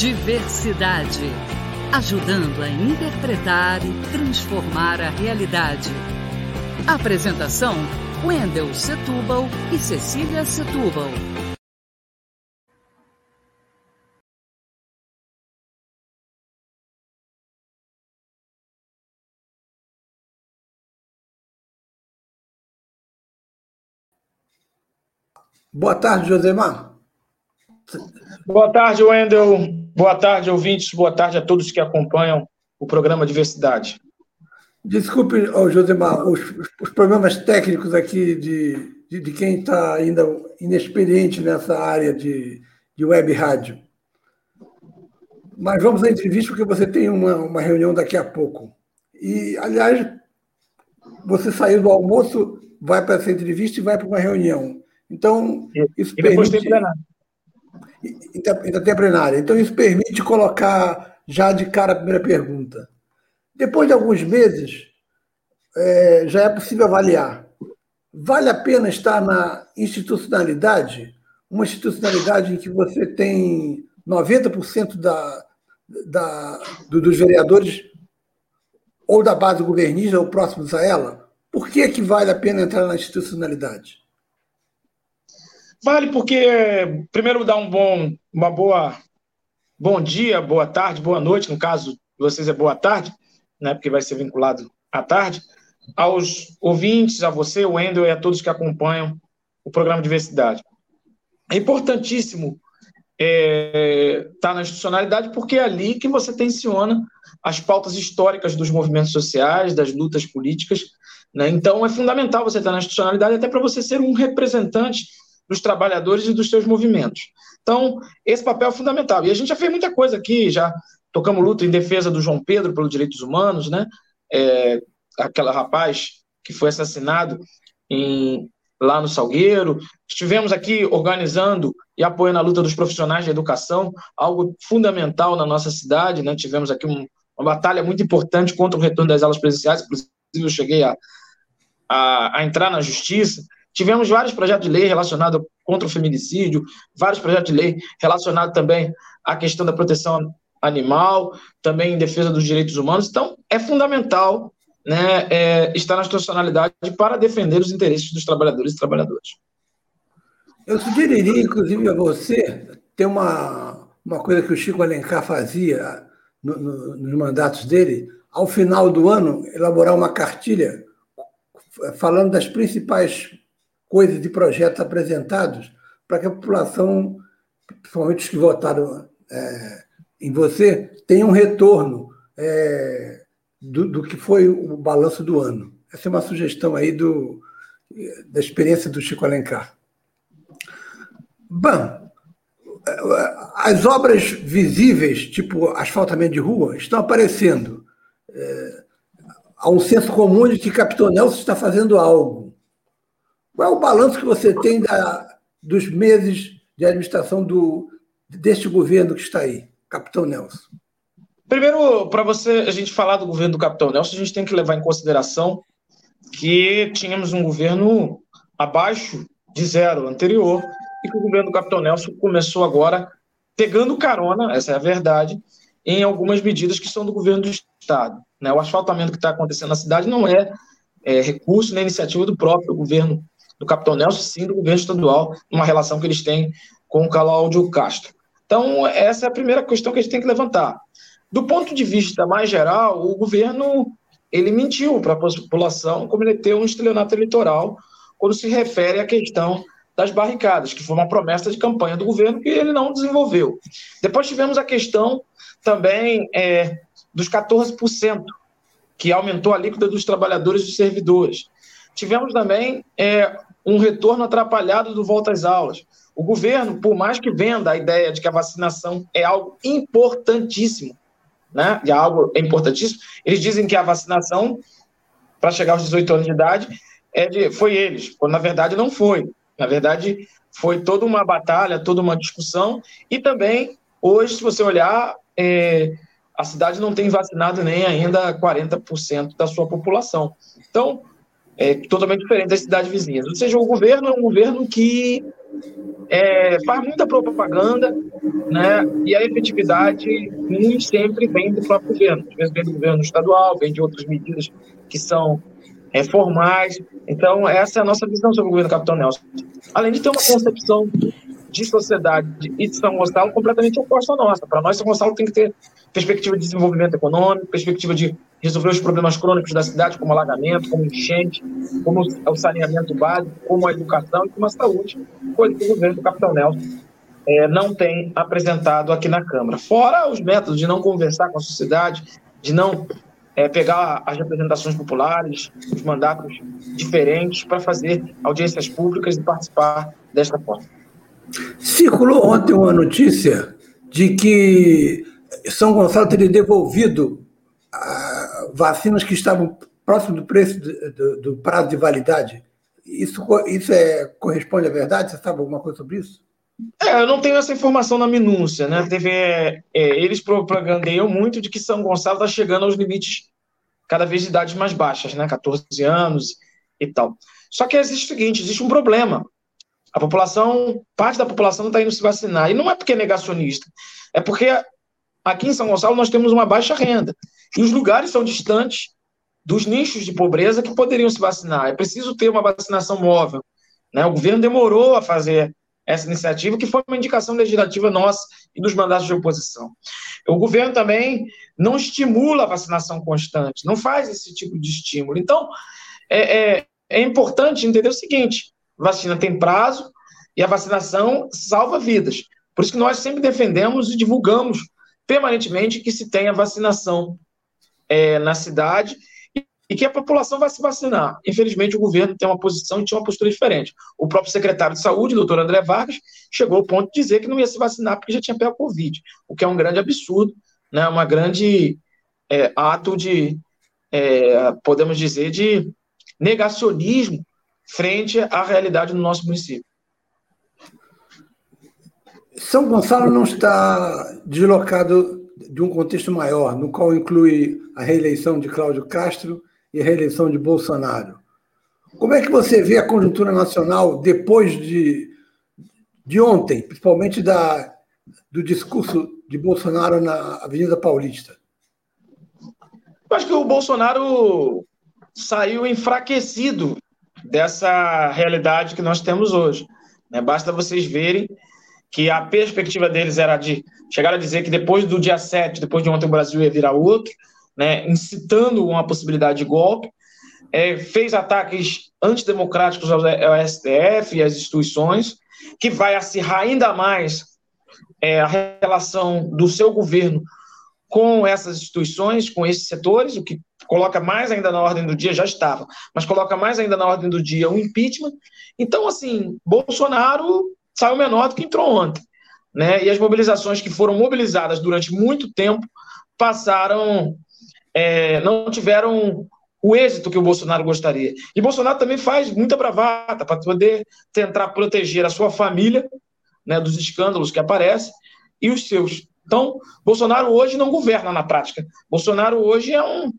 Diversidade. Ajudando a interpretar e transformar a realidade. Apresentação: Wendel Setúbal e Cecília Setúbal. Boa tarde, Josemar. Boa tarde, Wendel. Boa tarde, ouvintes. Boa tarde a todos que acompanham o programa Diversidade. Desculpe, Josemar, os, os, problemas técnicos aqui de, de, de quem está ainda inexperiente nessa área de, de web rádio. Mas vamos à entrevista, porque você tem uma, uma reunião daqui a pouco. E, aliás, você saiu do almoço, vai para essa entrevista e vai para uma reunião. Então, isso e depois permite... tem plenário. Ainda, ainda tem a plenária. Então, isso permite colocar já de cara a primeira pergunta. Depois de alguns meses, é, já é possível avaliar. Vale a pena estar na institucionalidade? Uma institucionalidade em que você tem 90% da, da, do, dos vereadores ou da base governista ou próximos a ela? Por que, que vale a pena entrar na institucionalidade? Vale porque, primeiro, dá um bom, uma boa bom dia, boa tarde, boa noite, no caso de vocês é boa tarde, né, porque vai ser vinculado à tarde, aos ouvintes, a você, o Wendel e a todos que acompanham o programa Diversidade. É importantíssimo estar é, tá na institucionalidade porque é ali que você tensiona as pautas históricas dos movimentos sociais, das lutas políticas. Né? Então, é fundamental você estar na institucionalidade até para você ser um representante dos trabalhadores e dos seus movimentos. Então, esse papel é fundamental. E a gente já fez muita coisa aqui, já tocamos luta em defesa do João Pedro pelos direitos humanos, né? É, aquela rapaz que foi assassinado em, lá no Salgueiro. Estivemos aqui organizando e apoiando a luta dos profissionais de educação, algo fundamental na nossa cidade. Né? Tivemos aqui um, uma batalha muito importante contra o retorno das aulas presenciais, inclusive eu cheguei a, a, a entrar na justiça. Tivemos vários projetos de lei relacionados contra o feminicídio, vários projetos de lei relacionados também à questão da proteção animal, também em defesa dos direitos humanos. Então, é fundamental né, é, estar na institucionalidade para defender os interesses dos trabalhadores e trabalhadoras. Eu sugeriria, inclusive, a você ter uma, uma coisa que o Chico Alencar fazia no, no, nos mandatos dele, ao final do ano, elaborar uma cartilha falando das principais coisas e projetos apresentados para que a população, principalmente os que votaram é, em você, tenha um retorno é, do, do, que foi o balanço do ano. Essa é uma sugestão aí do, da experiência do Chico Alencar. Bom, as obras visíveis, tipo asfaltamento de rua, estão aparecendo. É, há um senso comum de que Capitão Nelson está fazendo algo. Qual é o balanço que você tem da, dos meses de administração do, deste governo que está aí, Capitão Nelson? Primeiro, para você a gente falar do governo do Capitão Nelson, a gente tem que levar em consideração que tínhamos um governo abaixo de zero anterior e que o governo do Capitão Nelson começou agora pegando carona, essa é a verdade, em algumas medidas que são do governo do Estado. Né? O asfaltamento que está acontecendo na cidade não é, é recurso nem iniciativa do próprio governo do Capitão Nelson, sim do governo estadual, uma relação que eles têm com o Cláudio Castro. Então, essa é a primeira questão que a gente tem que levantar. Do ponto de vista mais geral, o governo ele mentiu para a população, cometeu um estelionato eleitoral quando se refere à questão das barricadas, que foi uma promessa de campanha do governo que ele não desenvolveu. Depois tivemos a questão também é, dos 14%, que aumentou a líquida dos trabalhadores e dos servidores. Tivemos também é, um retorno atrapalhado do volta às aulas. O governo, por mais que venda a ideia de que a vacinação é algo importantíssimo, né? E é algo importantíssimo, eles dizem que a vacinação para chegar aos 18 anos de idade é de, foi eles, quando na verdade não foi. Na verdade, foi toda uma batalha, toda uma discussão, e também, hoje, se você olhar, é, a cidade não tem vacinado nem ainda 40% da sua população. Então, é totalmente diferente das cidades vizinhas. Ou seja, o governo é um governo que é, faz muita propaganda, né? E a efetividade nem sempre vem do próprio governo. Às vezes vem do governo estadual, vem de outras medidas que são é, formais. Então, essa é a nossa visão sobre o governo Capitão Nelson. Além de ter uma concepção de sociedade e de São Gonçalo completamente oposta à nossa. Para nós, São Gonçalo tem que ter perspectiva de desenvolvimento econômico, perspectiva de resolver os problemas crônicos da cidade, como alagamento, como enchente, como o saneamento básico, como a educação e como a saúde, coisa que o governo do Capitão Nelson é, não tem apresentado aqui na Câmara. Fora os métodos de não conversar com a sociedade, de não é, pegar as representações populares, os mandatos diferentes para fazer audiências públicas e participar desta forma. Circulou ontem uma notícia de que São Gonçalo teria devolvido vacinas que estavam próximo do preço do, do, do prazo de validade. Isso, isso é, corresponde à verdade? Você sabe alguma coisa sobre isso? É, eu não tenho essa informação na minúcia, né? Teve, é, é, eles propagandeiam muito de que São Gonçalo está chegando aos limites cada vez de idades mais baixas, né? 14 anos e tal. Só que existe o seguinte: existe um problema. A população, parte da população não está indo se vacinar. E não é porque é negacionista, é porque aqui em São Gonçalo nós temos uma baixa renda. E os lugares são distantes dos nichos de pobreza que poderiam se vacinar. É preciso ter uma vacinação móvel. Né? O governo demorou a fazer essa iniciativa, que foi uma indicação legislativa nossa e dos mandatos de oposição. O governo também não estimula a vacinação constante, não faz esse tipo de estímulo. Então, é, é, é importante entender o seguinte: vacina tem prazo e a vacinação salva vidas. Por isso que nós sempre defendemos e divulgamos permanentemente que se tenha vacinação é, na cidade e que a população vai se vacinar. Infelizmente, o governo tem uma posição e tinha uma postura diferente. O próprio secretário de saúde, doutor André Vargas, chegou ao ponto de dizer que não ia se vacinar porque já tinha pego Covid, o que é um grande absurdo, né? uma grande é, ato de, é, podemos dizer, de negacionismo frente à realidade do nosso município. São Gonçalo não está deslocado de um contexto maior, no qual inclui a reeleição de Cláudio Castro e a reeleição de Bolsonaro. Como é que você vê a conjuntura nacional depois de, de ontem, principalmente da, do discurso de Bolsonaro na Avenida Paulista? Eu acho que o Bolsonaro saiu enfraquecido dessa realidade que nós temos hoje. Né? Basta vocês verem que a perspectiva deles era de chegar a dizer que depois do dia 7, depois de ontem, o Brasil ia virar outro, né, incitando uma possibilidade de golpe, é, fez ataques antidemocráticos ao, ao STF e às instituições, que vai acirrar ainda mais é, a relação do seu governo com essas instituições, com esses setores, o que coloca mais ainda na ordem do dia, já estava, mas coloca mais ainda na ordem do dia o impeachment. Então, assim, Bolsonaro saiu menor do que entrou ontem. Né? E as mobilizações que foram mobilizadas durante muito tempo passaram é, não tiveram o êxito que o Bolsonaro gostaria. E Bolsonaro também faz muita bravata para poder tentar proteger a sua família né, dos escândalos que aparecem e os seus. Então, Bolsonaro hoje não governa na prática. Bolsonaro hoje é um,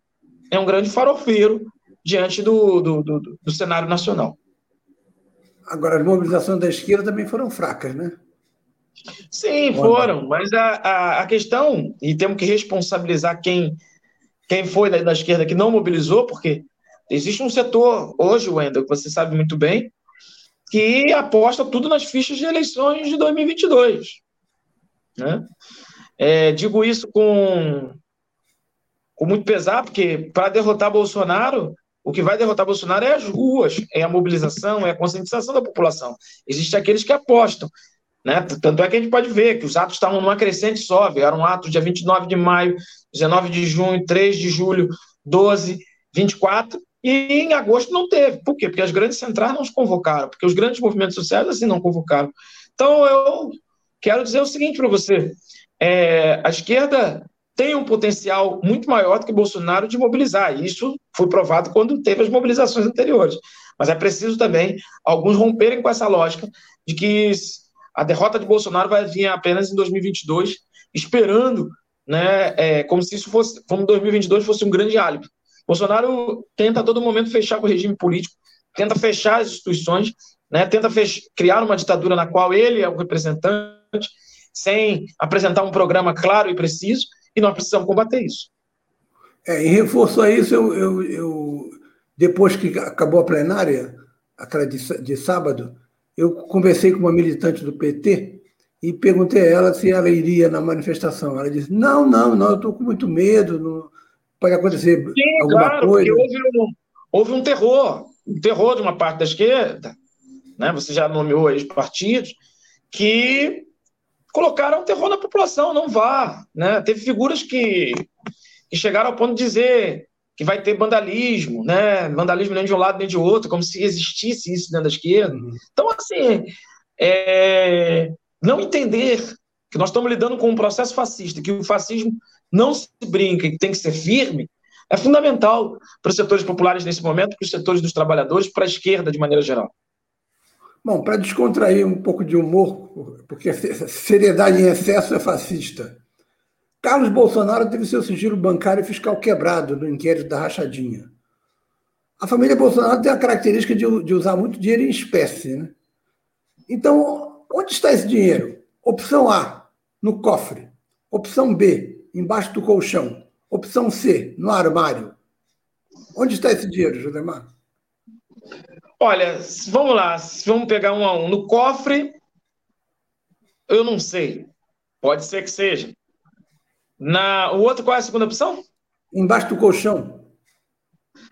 é um grande farofeiro diante do, do, do, do cenário nacional. Agora, as mobilizações da esquerda também foram fracas, né? Sim, foram, mas a, a, a questão, e temos que responsabilizar quem quem foi da, da esquerda que não mobilizou, porque existe um setor hoje, Wendel, que você sabe muito bem, que aposta tudo nas fichas de eleições de 2022. Né? É, digo isso com, com muito pesar, porque para derrotar Bolsonaro, o que vai derrotar Bolsonaro é as ruas, é a mobilização, é a conscientização da população. Existem aqueles que apostam. Né? Tanto é que a gente pode ver que os atos estavam numa crescente só. Vieram atos dia 29 de maio, 19 de junho, 3 de julho, 12, 24, e em agosto não teve. Por quê? Porque as grandes centrais não os convocaram, porque os grandes movimentos sociais assim não convocaram. Então eu quero dizer o seguinte para você: é, a esquerda tem um potencial muito maior do que Bolsonaro de mobilizar. Isso foi provado quando teve as mobilizações anteriores. Mas é preciso também alguns romperem com essa lógica de que a derrota de Bolsonaro vai vir apenas em 2022, esperando né, é, como se isso fosse, como 2022 fosse um grande álibi. Bolsonaro tenta a todo momento fechar com o regime político, tenta fechar as instituições né, tenta criar uma ditadura na qual ele é o representante, sem apresentar um programa claro e preciso, e nós precisamos combater isso. É, em reforço a isso, eu, eu, eu, depois que acabou a plenária, aquela de, de sábado, eu conversei com uma militante do PT e perguntei a ela se ela iria na manifestação. Ela disse: Não, não, não, eu estou com muito medo, não, pode acontecer Sim, alguma claro, coisa. Houve um, houve um terror, um terror de uma parte da esquerda, né? você já nomeou aí os partidos, que colocaram terror na população, não vá. Né? Teve figuras que, que chegaram ao ponto de dizer que vai ter vandalismo, né? Vandalismo nem de um lado nem de outro, como se existisse isso dentro da esquerda. Uhum. Então, assim, é... não entender que nós estamos lidando com um processo fascista, que o fascismo não se brinca e tem que ser firme, é fundamental para os setores populares nesse momento, para os setores dos trabalhadores, para a esquerda de maneira geral. Bom, para descontrair um pouco de humor, porque seriedade em excesso é fascista. Carlos Bolsonaro teve seu sigilo bancário e fiscal quebrado no inquérito da rachadinha. A família Bolsonaro tem a característica de, de usar muito dinheiro em espécie. Né? Então, onde está esse dinheiro? Opção A, no cofre. Opção B, embaixo do colchão. Opção C, no armário. Onde está esse dinheiro, José Olha, vamos lá, vamos pegar um a um. No cofre, eu não sei. Pode ser que seja. Na, o outro, qual é a segunda opção? Embaixo do colchão.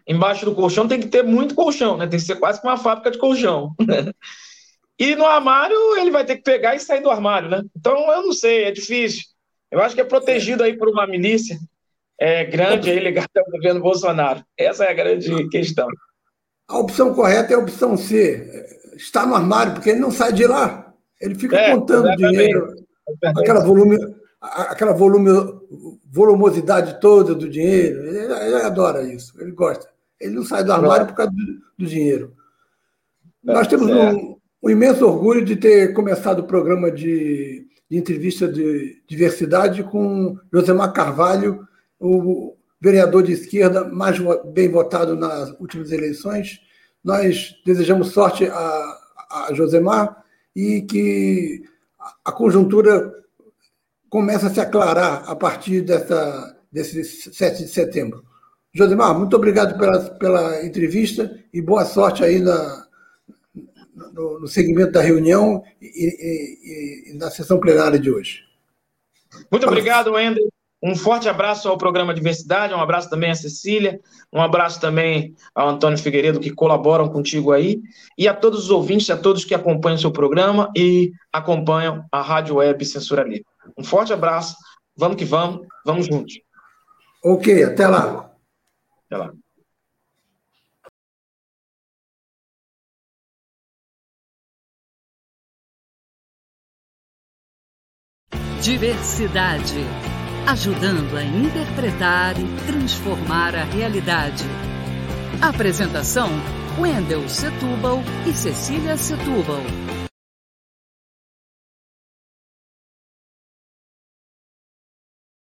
Embaixo do colchão tem que ter muito colchão, né? Tem que ser quase uma fábrica de colchão. e no armário, ele vai ter que pegar e sair do armário, né? Então, eu não sei, é difícil. Eu acho que é protegido aí por uma milícia é, grande aí ligada ao governo Bolsonaro. Essa é a grande questão. A opção correta é a opção C. Está no armário, porque ele não sai de lá. Ele fica é, contando dinheiro. Aquela volume, aquela volume, volumosidade toda do dinheiro. Ele, ele, adora isso, ele gosta. Ele não sai do armário por causa do, do dinheiro. É, Nós temos um, um, imenso orgulho de ter começado o programa de, de entrevista de diversidade com Josemar Carvalho, o vereador de esquerda mais bem votado nas últimas eleições. Nós desejamos sorte a, a Josemar e que a conjuntura começa a se aclarar a partir dessa, desse 7 de setembro. Josemar, muito obrigado pela, pela entrevista e boa sorte aí na, no, no segmento da reunião e, e, e, na sessão plenária de hoje. Muito obrigado, Wender. Um forte abraço ao programa Diversidade, um abraço também à Cecília, um abraço também ao Antônio Figueiredo, que colaboram contigo aí, e a todos os ouvintes, a todos que acompanham o seu programa e acompanham a Rádio Web Censura Livre. Um forte abraço, vamos que vamos, vamos juntos. Ok, até lá. Até lá. Diversidade ajudando a interpretar e transformar a realidade. Apresentação: Wendel Setúbal e Cecília Setúbal.